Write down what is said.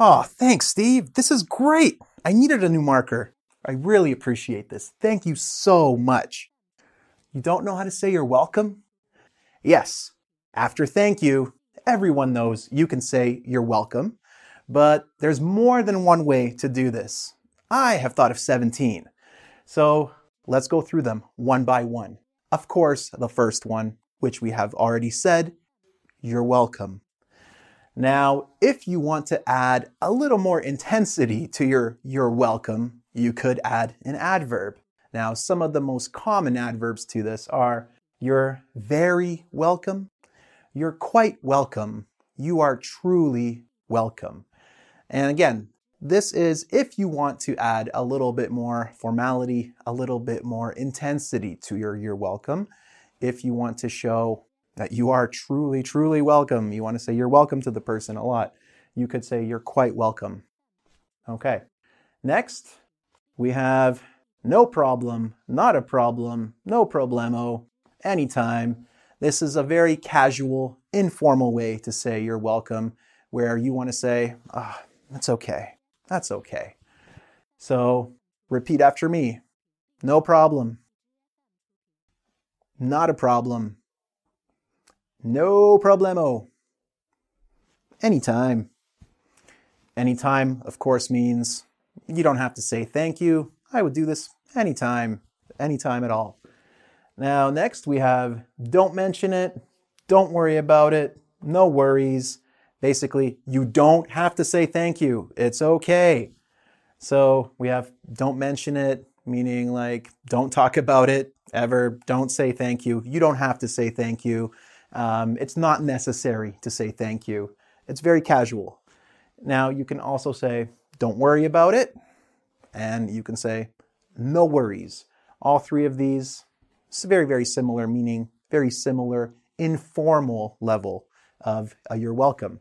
Oh, thanks, Steve. This is great. I needed a new marker. I really appreciate this. Thank you so much. You don't know how to say you're welcome? Yes. After thank you, everyone knows you can say you're welcome, but there's more than one way to do this. I have thought of 17. So let's go through them one by one. Of course, the first one, which we have already said, you're welcome. Now, if you want to add a little more intensity to your you're welcome, you could add an adverb. Now, some of the most common adverbs to this are you're very welcome, you're quite welcome, you are truly welcome. And again, this is if you want to add a little bit more formality, a little bit more intensity to your you're welcome. If you want to show that you are truly, truly welcome. You want to say you're welcome to the person a lot. You could say you're quite welcome. Okay. Next, we have no problem, not a problem, no problemo, anytime. This is a very casual, informal way to say you're welcome, where you want to say, ah, oh, that's okay. That's okay. So repeat after me. No problem. Not a problem. No problemo. Anytime. Anytime, of course, means you don't have to say thank you. I would do this anytime, anytime at all. Now, next we have don't mention it, don't worry about it, no worries. Basically, you don't have to say thank you. It's okay. So we have don't mention it, meaning like don't talk about it ever, don't say thank you. You don't have to say thank you. Um, it's not necessary to say thank you. It's very casual. Now, you can also say, don't worry about it. And you can say, no worries. All three of these, it's very, very similar, meaning very similar informal level of uh, you're welcome.